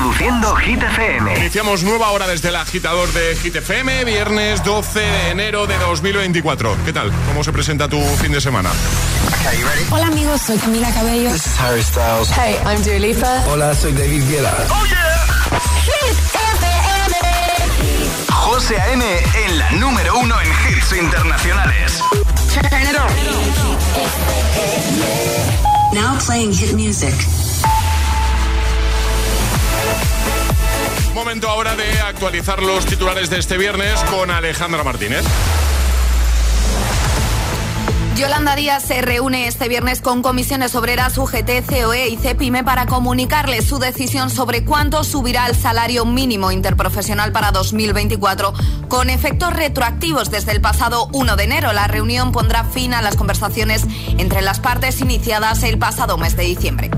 Reproduciendo Hit FM. Iniciamos nueva hora desde el agitador de Hit FM, viernes 12 de enero de 2024. ¿Qué tal? ¿Cómo se presenta tu fin de semana? Hola amigos, soy Camila Cabello. This is Harry Styles. Hey, I'm Dua Lipa. Hola, soy David Guetta. ¡Oh, yeah! Hit FM. José A.M. en la número uno en hits internacionales. Turn it on. Now playing hit music. Momento ahora de actualizar los titulares de este viernes con Alejandra Martínez. Yolanda Díaz se reúne este viernes con comisiones obreras UGT, COE y CEPIME para comunicarles su decisión sobre cuánto subirá el salario mínimo interprofesional para 2024 con efectos retroactivos desde el pasado 1 de enero. La reunión pondrá fin a las conversaciones entre las partes iniciadas el pasado mes de diciembre.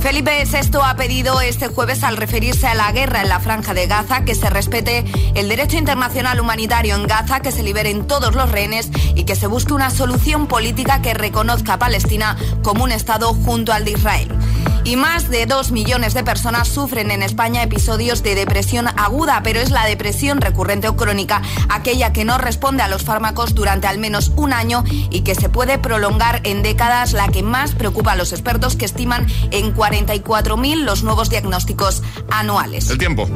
Felipe VI ha pedido este jueves al referirse a la guerra en la franja de Gaza que se respete el derecho internacional humanitario en Gaza, que se liberen todos los rehenes y que se busque una solución política que reconozca a Palestina como un Estado junto al de Israel. Y más de dos millones de personas sufren en España episodios de depresión aguda, pero es la depresión recurrente o crónica aquella que no responde a los fármacos durante al menos un año y que se puede prolongar en décadas, la que más preocupa a los expertos que estiman en 44.000 los nuevos diagnósticos anuales. El tiempo.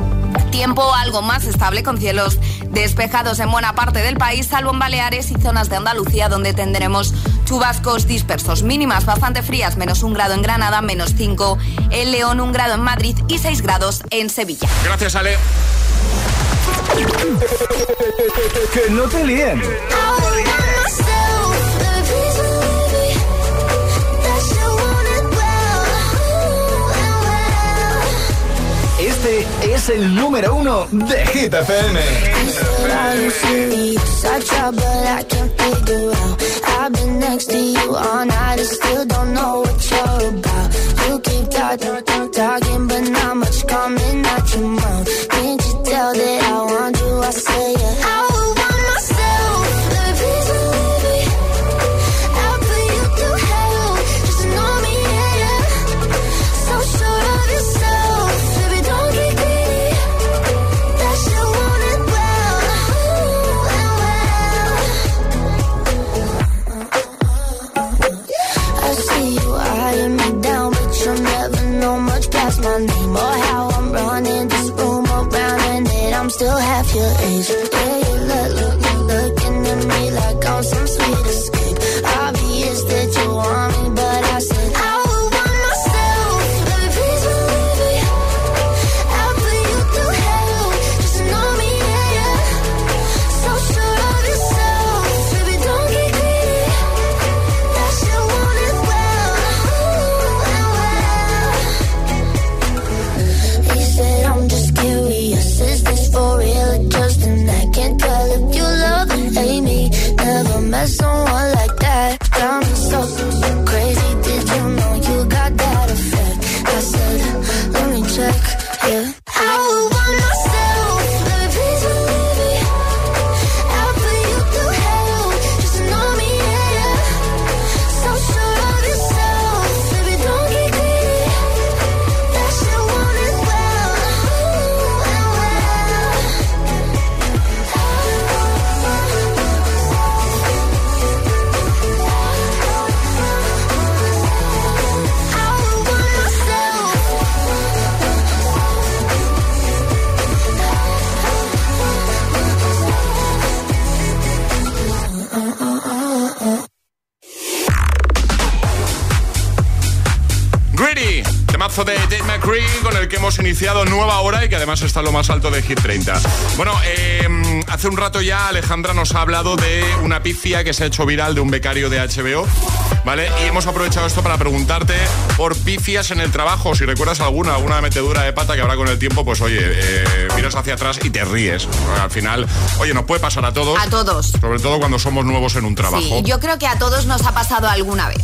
Tiempo algo más estable con cielos despejados en buena parte del país, salvo en Baleares y zonas de Andalucía donde tendremos chubascos dispersos. Mínimas bastante frías, menos un grado en Granada, menos 5 en León, un grado en Madrid y 6 grados en Sevilla. Gracias, Ale. Que no te líen. El número uno de Hit. Can't you tell that I want you? I say. Temazo de Dave McCree con el que hemos iniciado nueva hora y que además está en lo más alto de Hit 30. Bueno, eh, hace un rato ya Alejandra nos ha hablado de una pifia que se ha hecho viral de un becario de HBO, ¿vale? Y hemos aprovechado esto para preguntarte por pifias en el trabajo, si recuerdas alguna, alguna metedura de pata que habrá con el tiempo, pues oye, eh, miras hacia atrás y te ríes. Al final, oye, nos puede pasar a todos. A todos. Sobre todo cuando somos nuevos en un trabajo. Sí, yo creo que a todos nos ha pasado alguna vez.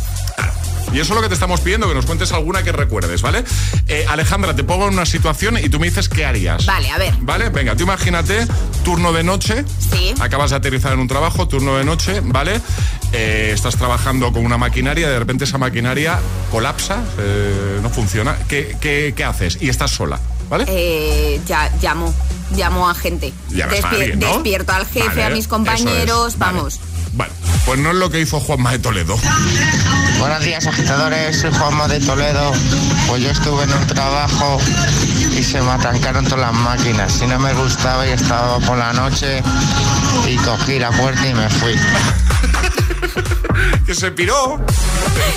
Y eso es lo que te estamos pidiendo, que nos cuentes alguna que recuerdes, ¿vale? Eh, Alejandra, te pongo en una situación y tú me dices qué harías. Vale, a ver. ¿Vale? Venga, tú imagínate turno de noche. Sí. Acabas de aterrizar en un trabajo, turno de noche, ¿vale? eh, estás trabajando con una maquinaria, de repente esa maquinaria colapsa, eh, no funciona. ¿Qué, qué, qué haces? Y estás sola, ¿vale? Eh, ya llamo, llamo a gente. Llamas a alguien, ¿no? Despierto al jefe, Vale, a mis compañeros, es, vale. vamos. Bueno, pues no es lo que hizo Juanma de Toledo. Buenos días, agitadores. Soy Juanma de Toledo. Pues yo estuve en un trabajo y se me atrancaron todas las máquinas. Si no me gustaba y estaba por la noche y cogí la puerta y me fui. que se piró,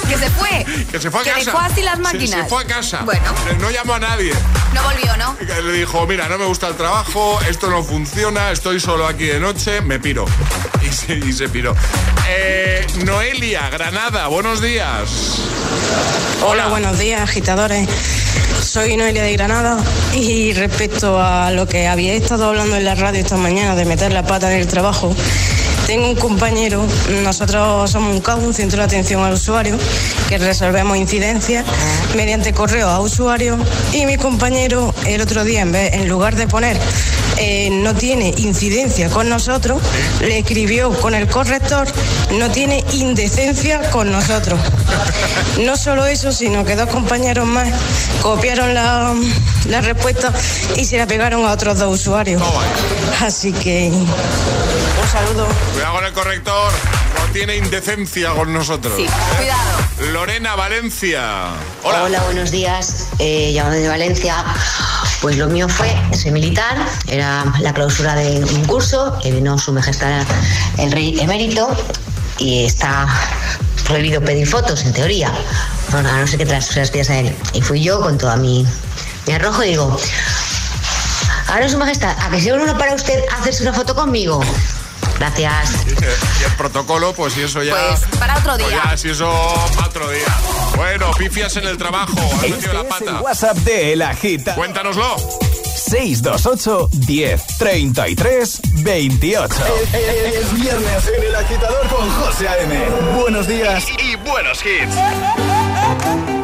Que se fue. que se fue a Que casa. dejó así las Se- máquinas. Se, fue a casa. Bueno. No llamó a nadie. No volvió, ¿no? Le dijo, mira, no me gusta el trabajo, esto no funciona, estoy solo aquí de noche, me piro. Y se, y se piró. Eh, Noelia, Granada, buenos días. Hola, buenos días, agitadores. Soy Noelia de Granada y respecto a lo que había estado hablando en la radio esta mañana de meter la pata en el trabajo, tengo un compañero, nosotros somos un CAU, un centro de atención al usuario, que resolvemos incidencias mediante correo a usuario y mi compañero el otro día, en, vez, en lugar de poner eh, no tiene incidencia con nosotros, le escribió con el corrector no tiene indecencia con nosotros. No solo eso, sino que dos compañeros más copiaron la, la respuesta y se la pegaron a otros dos usuarios. Así que un saludo. Cuidado con el corrector, no tiene indecencia con nosotros. Sí, cuidado. Lorena, Valencia. Hola. Hola, buenos días. Eh, llamo de Valencia. Pues lo mío fue, soy militar, era la clausura de un curso, que vino su majestad el rey emérito y está prohibido pedir fotos, en teoría. Bueno, a no ser que te las, se pidas a él. Y fui yo con toda mi, mi arrojo y digo, ahora su majestad, ¿a que sea uno para usted hacerse una foto conmigo? Gracias. Y el protocolo, pues si eso ya. Pues para otro pues día. ya, si eso para otro día. Bueno, pifias en el trabajo, has metido Este la es el pata. WhatsApp de El Agita. Cuéntanoslo. 628 10 33 28. Es viernes en El Agitador con José A.M. Buenos días y buenos hits.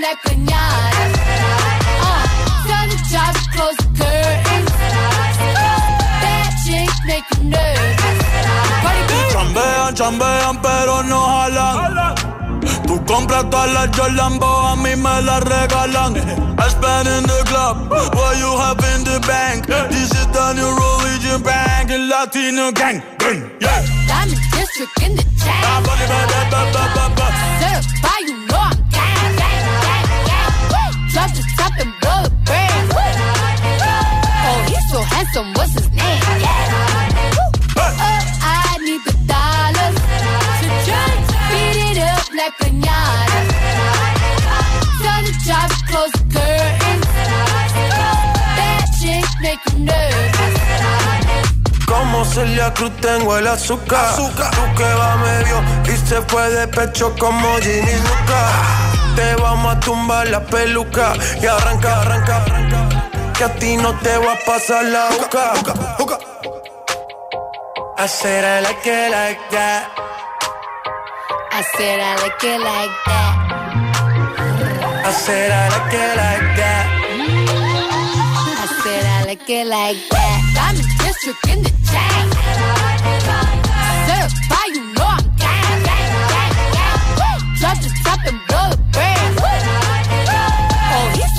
It up like pinata. Uh, tell the job to close the curtains. That chick make you nervous. Chambean, chambean, pero no jalan. Tú compras todas las Jolambo, a mí me las regalan. I spend in the club, what you have in the bank. This is the new religion bank, and Latino gang, gang, yeah. Diamond district in the chain. Oh, he's so handsome, what's his name? I need the dollars to just beat it up like pinata. Tell the job to close the curtains. That chick make you nervous. Como Celia Cruz tengo el azúcar. Tú que va medio y se fue de pecho como Ginny Luca. Te vamos a tumbar la peluca y arranca, arranca, arranca que a ti no te va a pasar la boca. I said I like it like that. I said I like it like that. I said I like it like that. I said I like it like that. I'm a district in the chain. Certified, you know I'm gang, gang, gang, gang. Drop the top and blow the brand.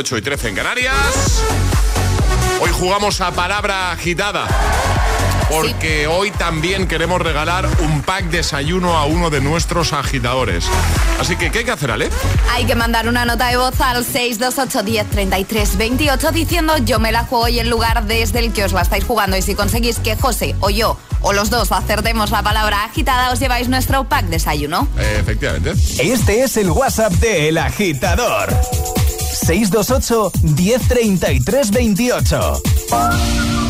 8 y 13 en Canarias. Hoy jugamos a palabra agitada. Porque hoy también queremos regalar un pack desayuno a uno de nuestros agitadores. Así que, ¿qué hay que hacer, Ale? Hay que mandar una nota de voz al 628103328 diciendo yo me la juego y el lugar desde el que os la estáis jugando. Y si conseguís que José o yo o los dos acertemos la palabra agitada, os lleváis nuestro pack desayuno. Eh, efectivamente. Este es el WhatsApp de El Agitador. 628 1033 28.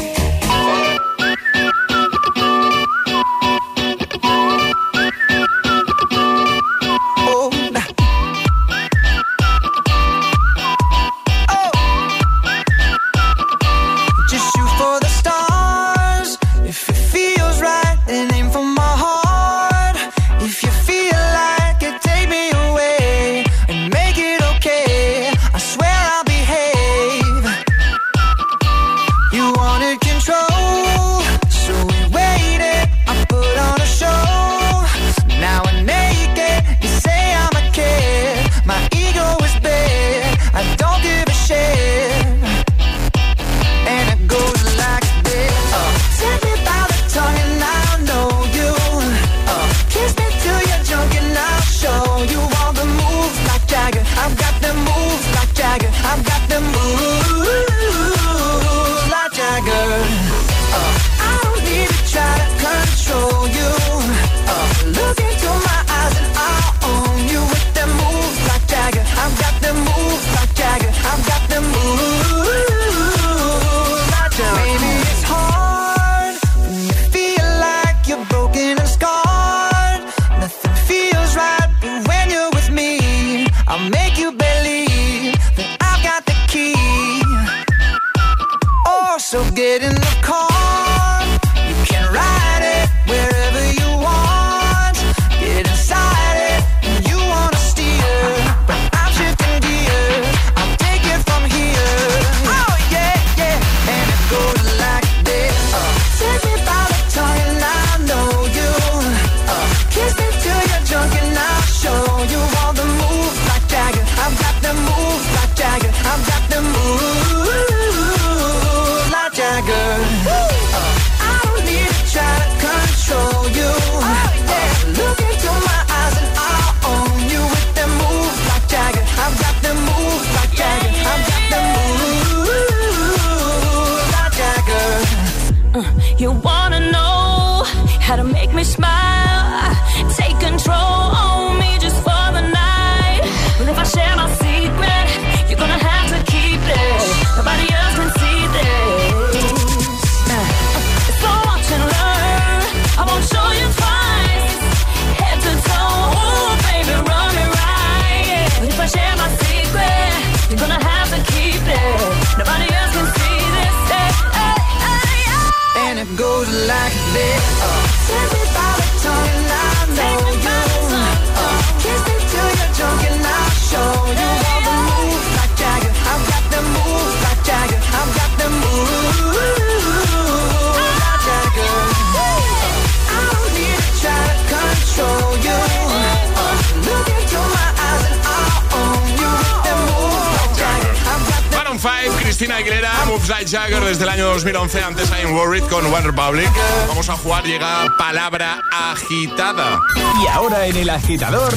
5, Cristina Aguilera, Moves Like Jagger desde el año 2011, antes I'm Worried con One Republic. Vamos a jugar, llega palabra agitada. Y ahora en El Agitador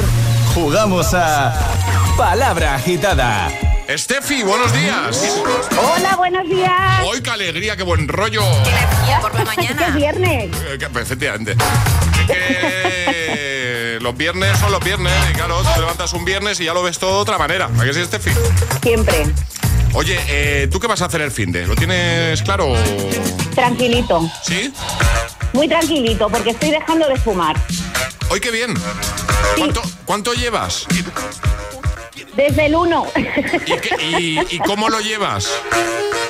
jugamos a Palabra Agitada. Steffi, buenos días. Hola, buenos días. Hoy qué alegría, qué buen rollo. por la Que es mañana. viernes. Eh, que- Efectivamente. Que los viernes son los viernes y claro, te levantas un viernes y ya lo ves todo de otra manera. ¿A que sí, Steffi? Siempre. Oye, eh, ¿tú qué vas a hacer el fin de? ¿Lo tienes claro? Tranquilito. ¿Sí? Muy tranquilito, porque estoy dejando de fumar. Hoy qué bien. ¿Cuánto, cuánto llevas? Desde el 1. ¿Y, qué- y- y cómo lo llevas?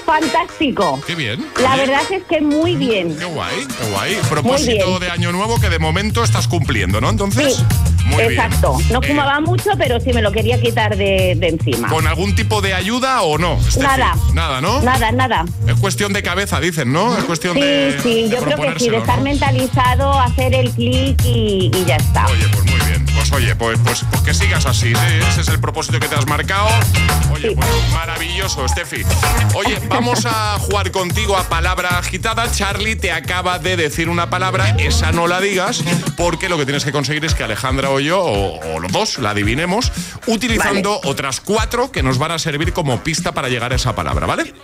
Fantástico. Qué bien. La verdad es que muy bien. Qué guay, qué guay. Propósito de año nuevo que de momento estás cumpliendo, ¿no? Entonces, Sí, muy bien. exacto. No Eh, fumaba mucho, pero sí me lo quería quitar de, de encima. ¿Con algún tipo de ayuda o no? Nada. Nada, ¿no? Nada, nada. Es cuestión de cabeza, dicen, ¿no? Es cuestión Sí, de. sí, de yo creo que sí, de estar ¿no? mentalizado, hacer el clic y, y ya está. Oye, pues muy bien. Pues oye, pues, pues, pues que sigas así, ¿sí? Ese es el propósito que te has marcado. Oye, pues maravilloso, Steffi. Oye, vamos a jugar contigo a palabra agitada. Charlie te acaba de decir una palabra, esa no la digas, porque lo que tienes que conseguir es que Alejandra o yo, o, o los dos, la adivinemos, utilizando otras cuatro que nos van a servir como pista para llegar a esa palabra, ¿vale?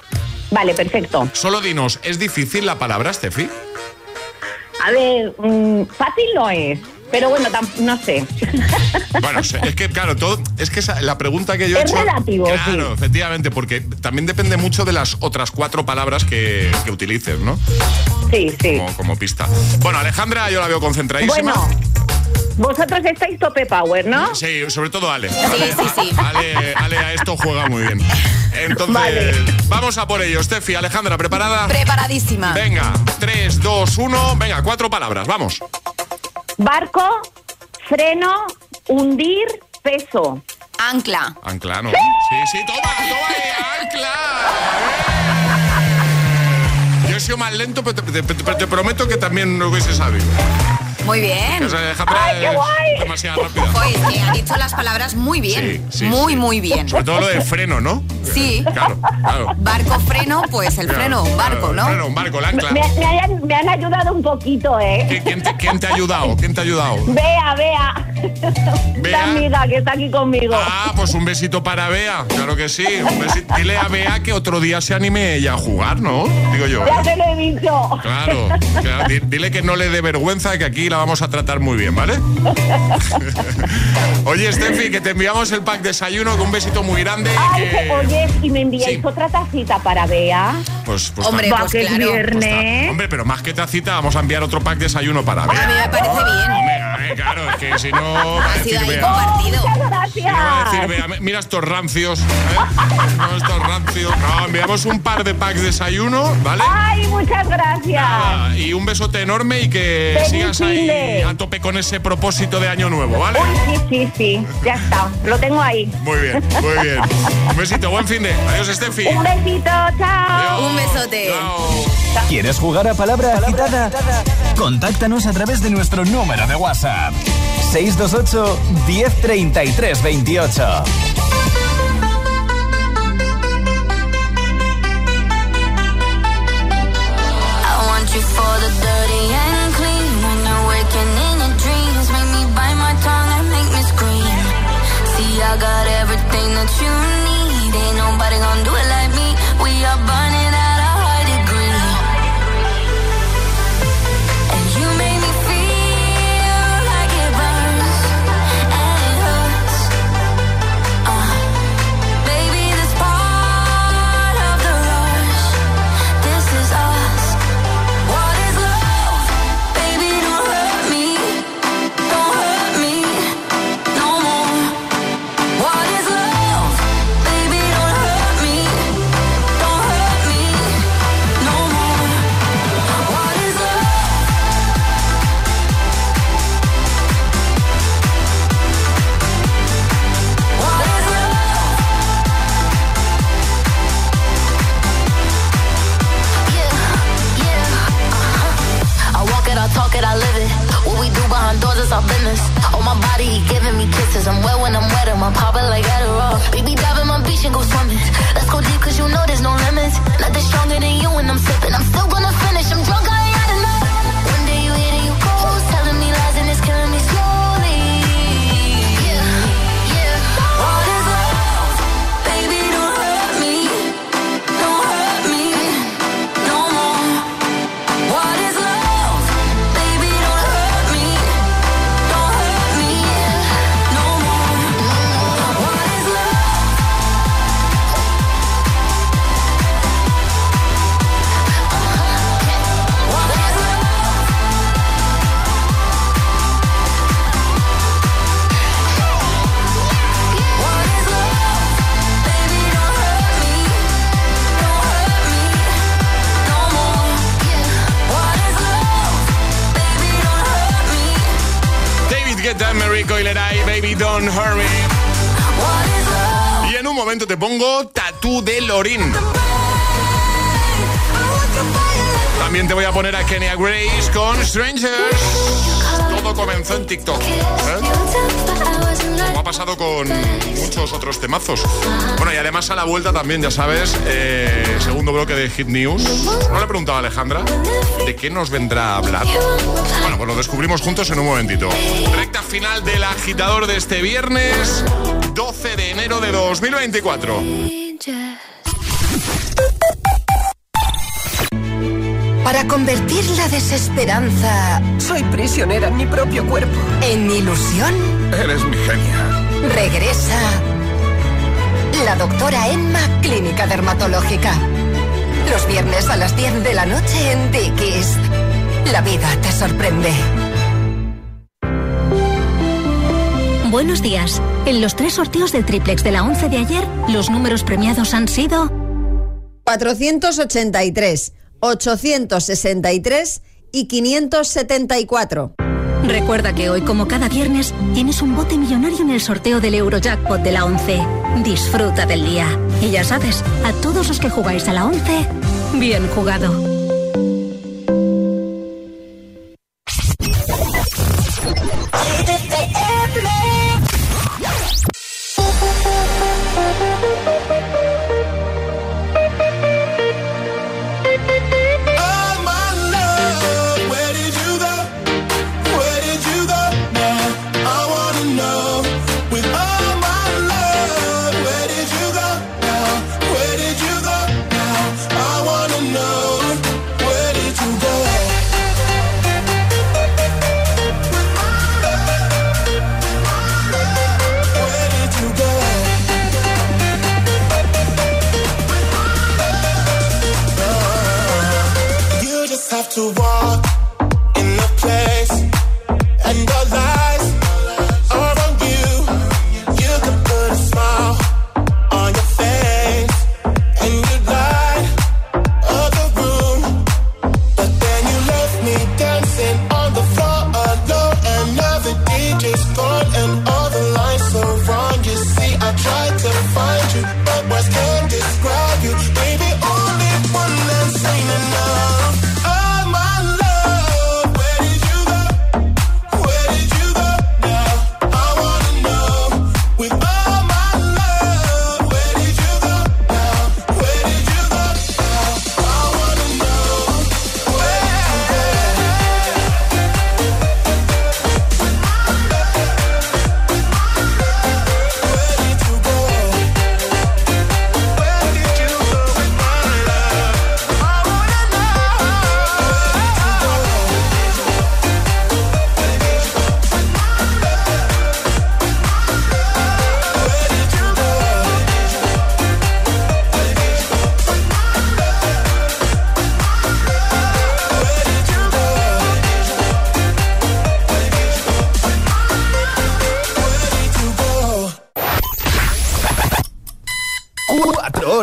Vale, perfecto. Solo dinos, ¿es difícil la palabra, Steffi? A ver, mm, fácil no es. Pero bueno, tam- no sé. Bueno, es que claro, todo, es que esa- la pregunta que yo he Es hecho. relativo, Claro, efectivamente, porque también depende mucho de las otras cuatro palabras que, que utilices, ¿no? Sí, sí. Como, como pista. Bueno, Alejandra, yo la veo concentradísima. Bueno, vosotros estáis tope power, ¿no? Sí, sobre todo Ale. Ale, Ale- Ale a esto juega muy bien. Entonces, Vale. vamos a por ello. Steffi, Alejandra, ¿preparada? Preparadísima. Venga, 3, 2, 1. Venga, cuatro palabras, vamos. Barco, freno, hundir, peso. Ancla. Ancla, ¿no? Sí, sí, toma, toma ahí, ancla. Yo he sido más lento, pero te, te- te- te prometo que también lo hubiese sabido. Muy bien. O sea, Alejandra es demasiado rápida. Pues ha dicho las palabras muy bien. Sí, sí, muy, sí. muy bien. Sobre todo lo de freno, ¿no? Sí. Claro, claro. Barco, freno, pues el Claro, freno, un barco, claro, ¿no? freno, un barco, el ancla. Me, me hayan- me han ayudado un poquito, ¿eh? ¿Quién te, quién te ha ayudado? ¿Quién te ha ayudado? Vea, vea. Bea. La amiga que está aquí conmigo. Ah, pues un besito para Bea, claro que sí. Un besito. Dile a Bea que otro día se anime ella a jugar, ¿no? Digo yo. Ya te lo he dicho. Claro, claro, di- dile que no le dé vergüenza, que aquí la vamos a tratar muy bien, ¿vale? Oye, Steffi, que te enviamos el pack desayuno con un besito muy grande. Ay, que- oye, y me enviáis Sí. otra tacita para Bea. Pues, pues Hombre, pues que es claro. viernes. Hombre, pero más que tacita, vamos a enviar otro pack desayuno para A mí Bea. me parece bien. Hombre, claro, es que si no. Ha sido decir ahí compartido. Decir gracias. Mira estos rancios. ¿eh? No, estos rancios. No, enviamos un par de packs desayuno, ¿vale? Ay, muchas gracias. Nada, y un besote enorme y que Feliz sigas ahí a tope con ese propósito de año nuevo, ¿vale? Uy, sí, sí, sí. Ya está. Lo tengo ahí. Muy bien, muy bien. Un besito, buen fin de. Adiós, Steffi. Un besito, chao. Un besote. Chao. ¿Quieres jugar a palabra agitada? Contáctanos a través de nuestro número de WhatsApp. 628 1033 28. Coileray, Baby Don't Hurt Me. What is love? Y en un momento te pongo Tatú de Lorin. También te voy a poner a Kenya Grace con Strangers. Todo comenzó en TikTok. ¿eh? Como ha pasado con muchos otros temazos. Bueno, y además a la vuelta también, ya sabes, eh, segundo bloque de Hit News. No le he preguntado a Alejandra de qué nos vendrá a hablar. Bueno, pues lo descubrimos juntos en un momentito. Recta final del agitador de este viernes, 12 de enero de 2024. Para convertir la desesperanza. Soy prisionera en mi propio cuerpo. En ilusión. Eres mi genia. Regresa. La doctora Emma, Clínica Dermatológica. Los viernes a las 10 de la noche en Dickies. La vida te sorprende. Buenos días. En los tres sorteos del triplex de la 11 de ayer, los números premiados han sido 483, 863 y 574. Recuerda que hoy, como cada viernes, tienes un bote millonario en el sorteo del Eurojackpot de la 11. Disfruta del día. Y ya sabes, a todos los que jugáis a la 11, bien jugado.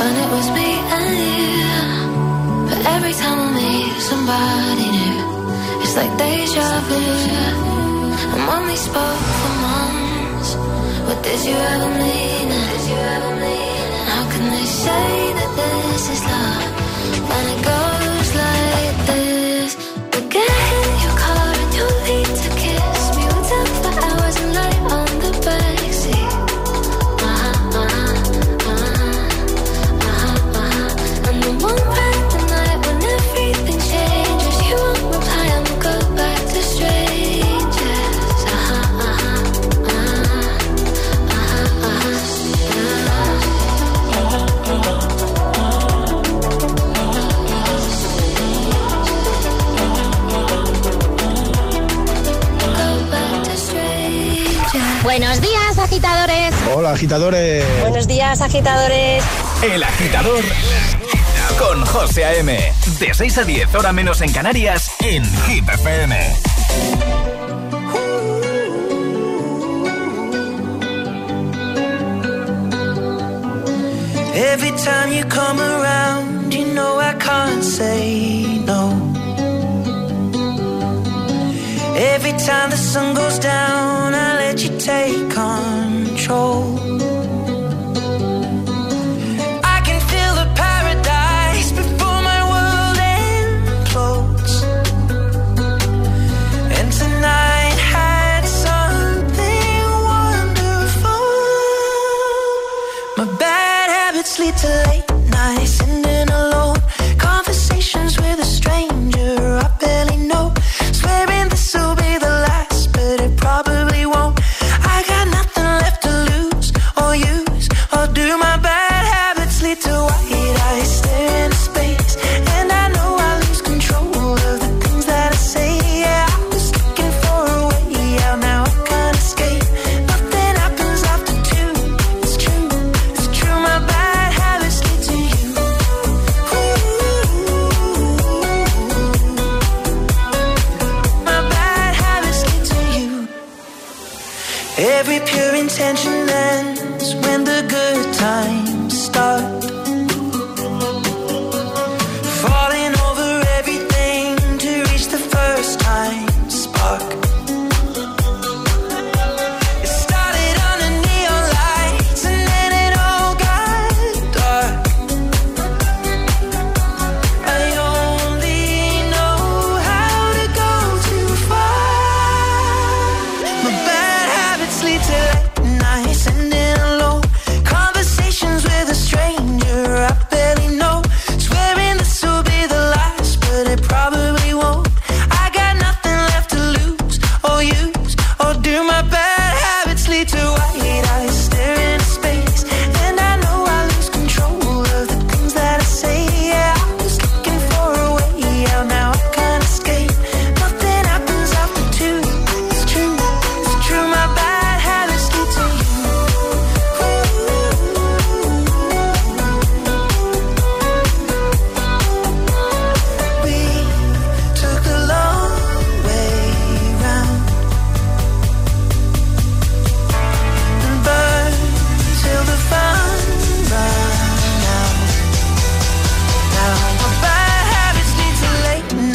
when it was me and you. But every time I meet somebody new, it's like deja vu. And when we spoke for months, what did you ever mean? Did you ever mean? How can they say that this is love when it goes? Buenos días, agitadores. Hola, agitadores. Buenos días, agitadores. El agitador con José A.M. De 6 a 10, hora menos en Canarias, en Hit FM. Every time you come around, you know I can't say no. Every time the sun goes down, I you take control.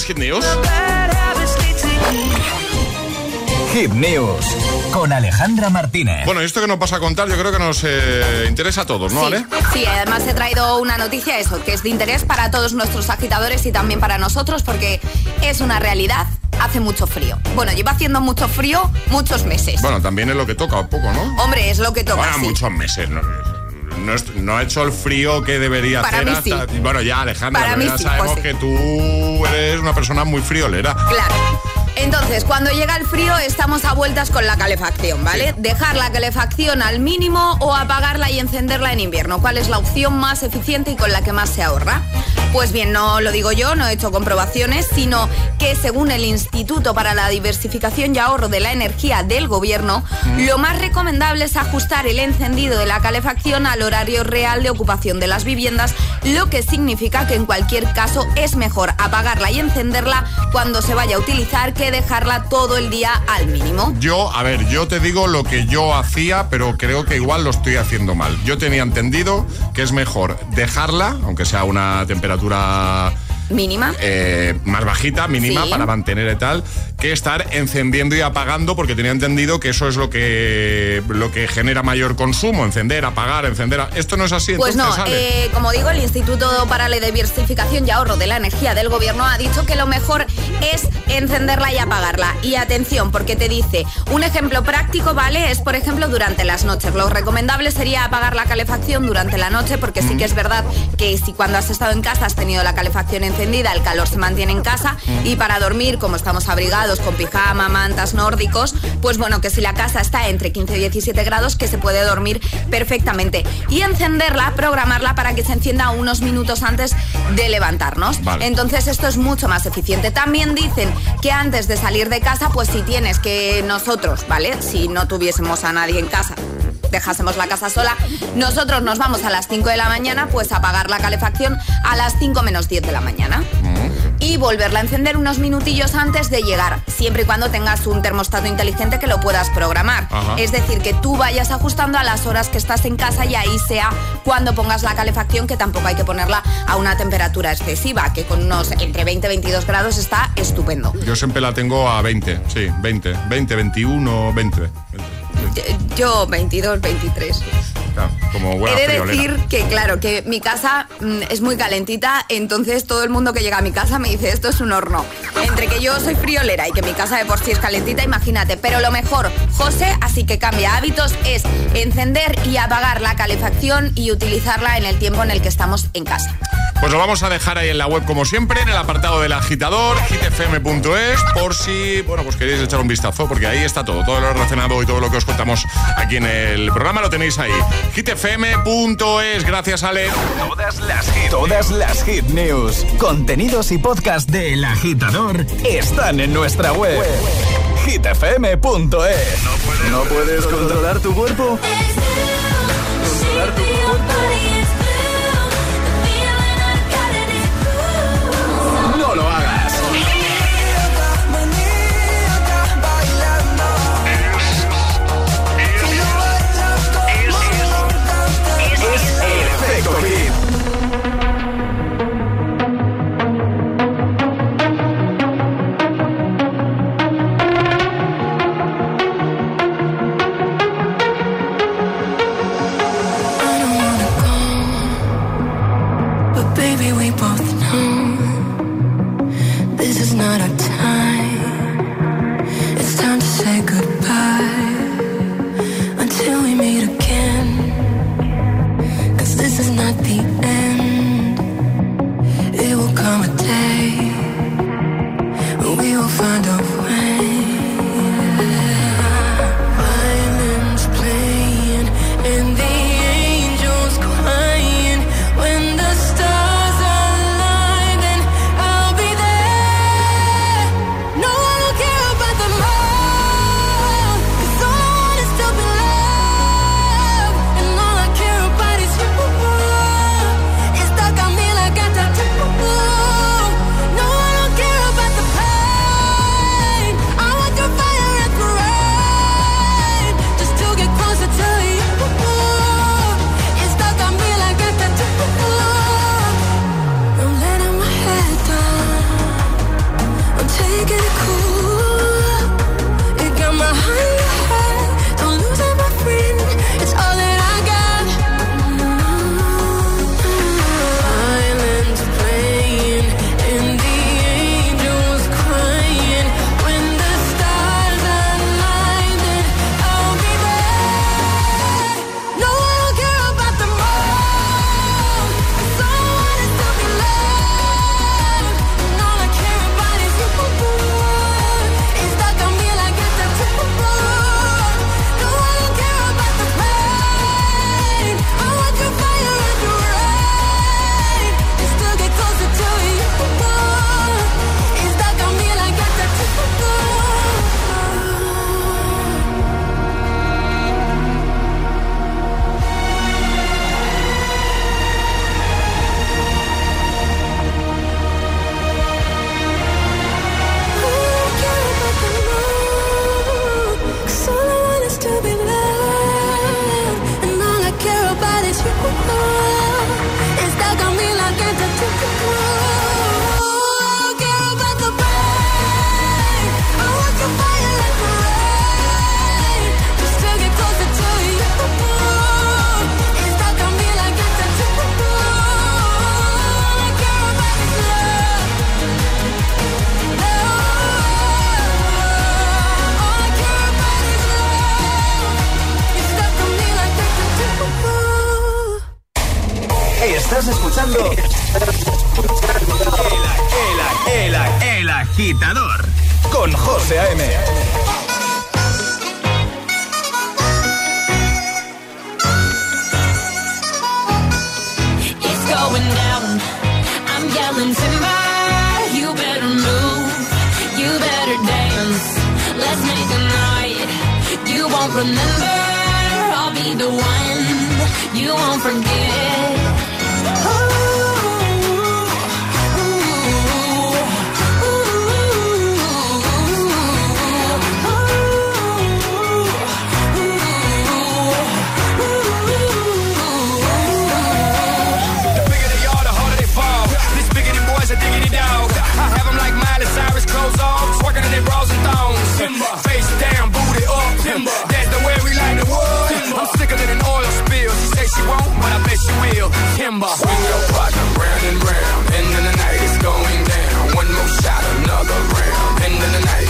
las Hit News. Hit News con Alejandra Martínez. Bueno, esto que nos vas a contar yo creo que nos eh, interesa a todos, ¿no, Sí, Ale? sí, además he traído una noticia, eso, que es de interés para todos nuestros agitadores y también para nosotros, porque es una realidad. Hace mucho frío. Bueno, lleva haciendo mucho frío muchos meses. Bueno, también es lo que toca un poco, ¿no? Hombre, es lo que toca. Bueno, sí. muchos meses. No, no, no ha hecho el frío que debería Para hacer mí hasta. sí. Bueno, ya, Alejandra, Para mí sí, sabemos pues que tú eres una persona muy friolera. Claro. Entonces, cuando llega el frío, estamos a vueltas con la calefacción, ¿vale? Dejar la calefacción al mínimo o apagarla y encenderla en invierno. ¿Cuál es la opción más eficiente y con la que más se ahorra? Pues bien, no lo digo yo, no he hecho comprobaciones, sino que según el Instituto para la Diversificación y Ahorro de la Energía del Gobierno, lo más recomendable es ajustar el encendido de la calefacción al horario real de ocupación de las viviendas, lo que significa que en cualquier caso es mejor apagarla y encenderla cuando se vaya a utilizar que dejarla todo el día al mínimo. Yo, a ver, yo te digo lo que yo hacía, pero creo que igual lo estoy haciendo mal. Yo tenía entendido que es mejor dejarla, aunque sea una temperatura Mínima. eh, más bajita, mínima, Sí. para mantener y tal, que estar encendiendo y apagando, porque tenía entendido que eso es lo que, lo que genera mayor consumo, encender, apagar, encender. Esto no es así, Pues no, eh, como digo, el Instituto para la Diversificación y Ahorro de la Energía del Gobierno ha dicho que lo mejor es encenderla y apagarla. Y atención, porque te dice, un ejemplo práctico, ¿vale? Es, por ejemplo, durante las noches. Lo recomendable sería apagar la calefacción durante la noche, porque sí que es verdad que si cuando has estado en casa has tenido la calefacción encendida, el calor se mantiene en casa y para dormir, como estamos abrigados con pijama, mantas nórdicos, pues bueno, que si la casa está entre 15 y 17 grados, que se puede dormir perfectamente. Y encenderla, programarla para que se encienda unos minutos antes de levantarnos. Vale. Entonces esto es mucho más eficiente. También dicen que antes de salir de casa, pues si tienes que nosotros, ¿vale? Si no tuviésemos a nadie en casa, dejásemos la casa sola, nosotros nos vamos a las 5 de la mañana, pues apagar la calefacción a las 5 menos 10 de la mañana. Y volverla a encender unos minutillos antes de llegar, siempre y cuando tengas un termostato inteligente que lo puedas programar. Ajá. Es decir, que tú vayas ajustando a las horas que estás en casa y ahí sea cuando pongas la calefacción, que tampoco hay que ponerla a una temperatura excesiva, que con unos entre 20 y 22 grados está estupendo. Yo siempre la tengo a 20, sí, 20, 20, 21, 20. 20. Yo 22, 23. Claro, como buena He de friolera. decir que, claro, que mi casa mm, es muy calentita, entonces todo el mundo que llega a mi casa me dice, esto es un horno. Entre que yo soy friolera y que mi casa de por sí es calentita, imagínate. Pero lo mejor, José, así que cambia hábitos, es encender y apagar la calefacción y utilizarla en el tiempo en el que estamos en casa. Pues lo vamos a dejar ahí en la web como siempre, en el apartado del agitador, hitfm.es, por si, bueno, pues queréis echar un vistazo, porque ahí está todo, todo lo relacionado y todo lo que os contamos aquí en el programa lo tenéis ahí. hitfm.es, gracias Ale. Todas las hit, todas las hit news, contenidos y podcast del agitador están en nuestra web. hitfm.es. ¿No puedes controlar tu cuerpo? Remember. I'll be the one. You won't forget. The bigger they are, the harder they fall. This bigger than boys, a diggity dog. I have them like Miley Cyrus, will. Timber. Swing your partner round and round, and then the night is going down. One more shot, another round, and then the night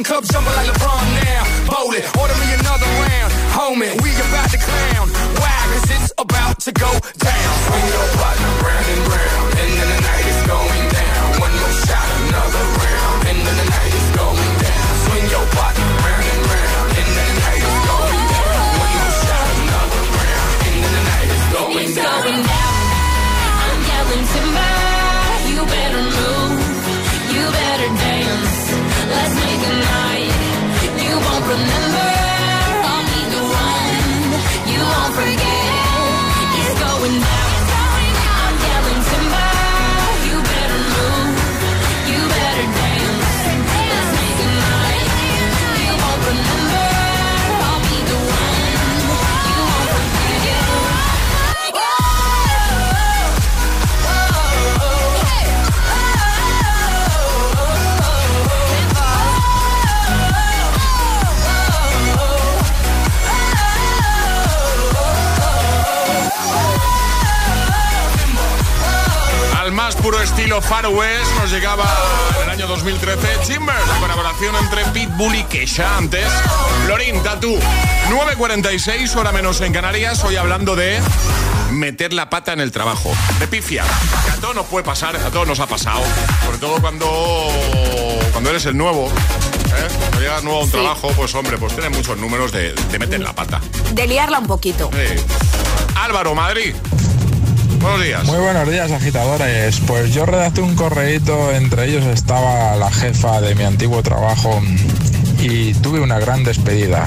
thing. Club jumping like LeBron now. Bowl it, order me another round. Homie, we about to clown. Why? Cause it's about to go down. Swing your 9.46, hora menos en Canarias. Hoy hablando de meter la pata en el trabajo. De pifia. Que a todos nos puede pasar, a todos nos ha pasado. Sobre todo cuando, cuando eres el nuevo. ¿eh? Cuando llegas nuevo a un Sí. trabajo, pues hombre, pues tienes muchos números de, de meter la pata. De liarla un poquito. Sí. Álvaro, Madrid. Buenos días. Muy buenos días, agitadores. Pues yo redacté un correíto, entre ellos estaba la jefa de mi antiguo trabajo y tuve una gran despedida.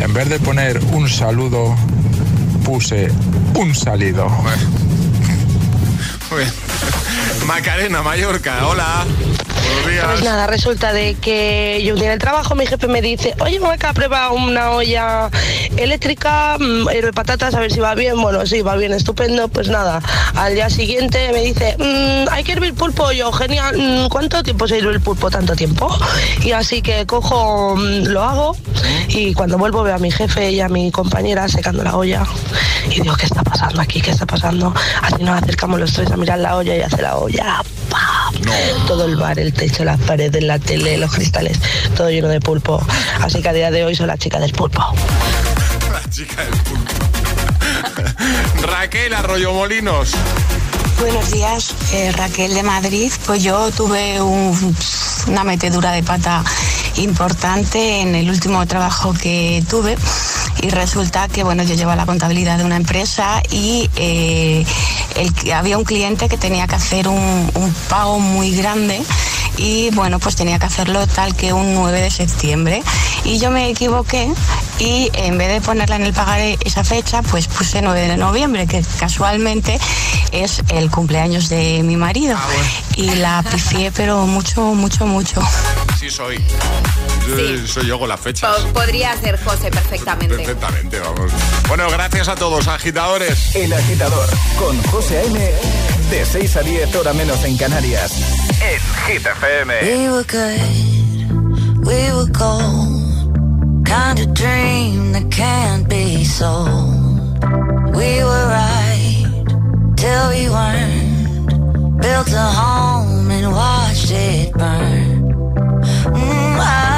En vez de poner un saludo, puse un salido. Muy bien. Macarena, Mallorca. Hola. Buenos días. Pues nada, resulta de que yo en el trabajo mi jefe me dice, oye, me acá prueba una olla eléctrica, mm, hierve patatas, a ver si va bien. Bueno, sí, va bien, estupendo. Pues nada, al día siguiente me dice, "Mm, hay que hervir pulpo. Yo, genial, mm, ¿cuánto tiempo se hierve el pulpo? ¿Tanto tiempo? Y así que cojo, mm, lo hago y cuando vuelvo veo a mi jefe y a mi compañera secando la olla. Y digo, ¿qué está pasando aquí? ¿Qué está pasando? Así nos acercamos los tres a mirar la olla y hace la olla. ¡Pam! Todo el bar, el techo, las paredes, la tele, los cristales, todo lleno de pulpo. Así que a día de hoy soy la chica del pulpo. La chica del pulpo. Raquel Arroyo Molinos. Buenos días, eh, Raquel de Madrid. Pues yo tuve un- una metedura de pata importante en el último trabajo que tuve y resulta que, bueno, yo llevo la contabilidad de una empresa y eh, había un cliente que tenía que hacer un pago muy grande y bueno, pues tenía que hacerlo tal que un 9 de septiembre. Y yo me equivoqué y en vez de ponerla en el pagaré esa fecha, pues puse 9 de noviembre, que casualmente es el cumpleaños de mi marido. Ah, y la pifié, pero mucho, mucho, mucho. Sí, soy. Soy yo con las fechas. Pues podría ser José perfectamente. Perfectamente, vamos. Bueno, gracias a todos, agitadores. El agitador con José M. De 6 a 10, hora menos en Canarias. En Hit FM. We were good, we were gold. Kind of dream that can't be sold. We were right, till we weren't. Built a home and watched it burn. Mm, I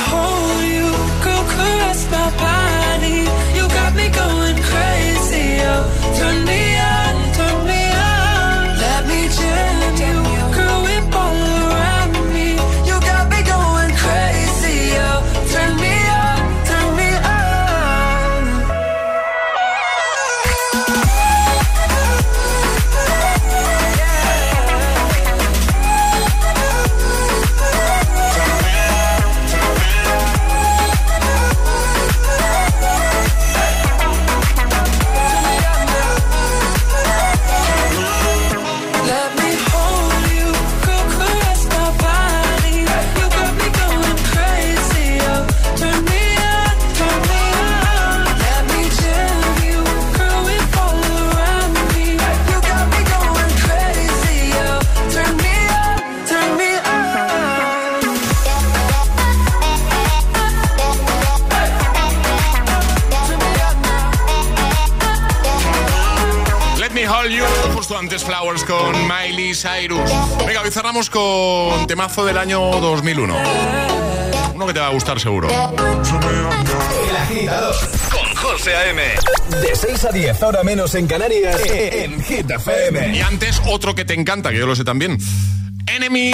antes Flowers con Miley Cyrus. Venga, hoy cerramos con temazo del año 2001. Uno que te va a gustar seguro. El agitador con José A.M. De 6 a 10, ahora menos en Canarias, en Hit FM. Y antes, otro que te encanta, que yo lo sé también. Enemy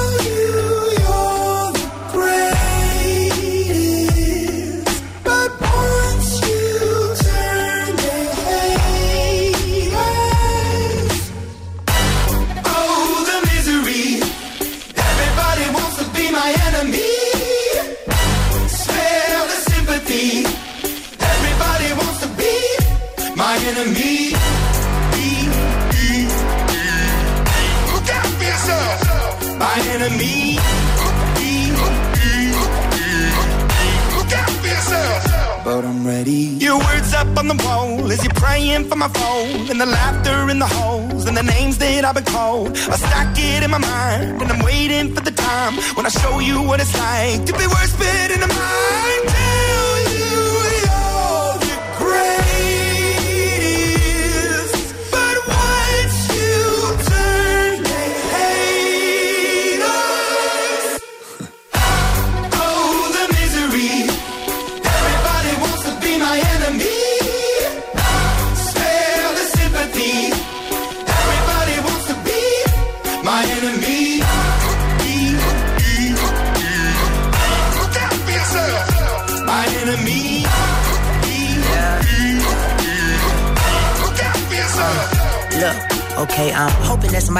My mind and I'm waiting for the time when I show you what it's like to be worse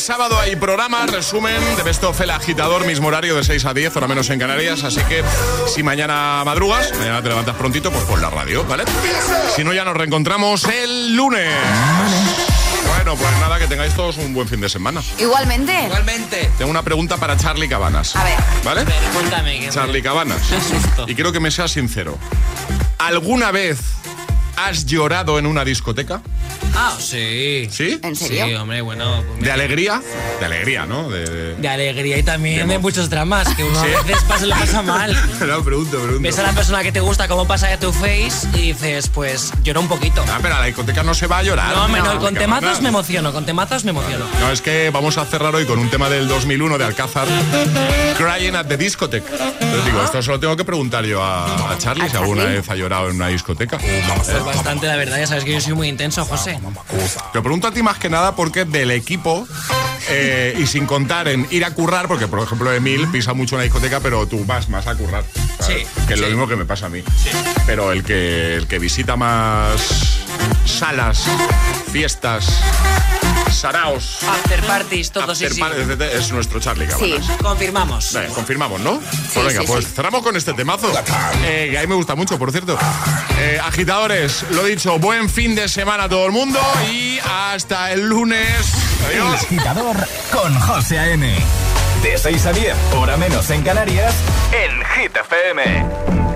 sábado hay programa, resumen de Best of El Agitador, mismo horario de 6 a 10, hora menos en Canarias. Así que si mañana madrugas, mañana te levantas prontito, pues pon la radio, ¿vale? Si no, ya nos reencontramos el lunes. Bueno, pues nada, que tengáis todos un buen fin de semana. Igualmente. Igualmente. Tengo una pregunta para Charlie Cabanas. A ver. ¿Vale? Cuéntame. que Charlie Cabanas. Y quiero que me seas sincero. ¿Alguna vez has llorado en una discoteca? Ah, sí. ¿Sí? ¿En serio? Sí, hombre, bueno. pues ¿De alegría? De alegría, ¿no? De... de alegría y también de, muchos dramas, que uno Sí. a veces pasa, lo pasa mal. no, pregunto, pregunto. Ves a la persona que te gusta cómo pasa de tu face y dices, pues llora un poquito. Ah, pero a la discoteca no se va a llorar. No, hombre, no, con temazos me emociono, con temazos me emociono. No, es que vamos a cerrar hoy con un tema del 2001 de Alcázar, Crying at the Discotheque. Entonces digo, esto se lo tengo que preguntar yo a, a Charlie si alguna vez ha llorado en una discoteca. Pues bastante, la verdad, ya sabes que yo soy muy intenso, José. Te pregunto a ti más que nada porque del equipo eh, y sin contar en ir a currar, porque por ejemplo Emil pisa mucho en la discoteca, pero tú vas más a currar. ¿sabes? Sí, Que es lo mismo que me pasa a mí. Pero el que, el que visita más salas, fiestas, saraos, After parties, todo sí, after sí. parties, etc., es nuestro Charlie Sí. Cabanas. Confirmamos. Venga, confirmamos, ¿no? pues venga, sí, pues sí. cerramos con este temazo. eh, que a mí me gusta mucho, por cierto. Eh, agitadores, lo dicho, buen fin de semana a todo el mundo y hasta el lunes. El Adiós. agitador con José A.M. De 6 a 10, hora menos en Canarias, en Hit FM.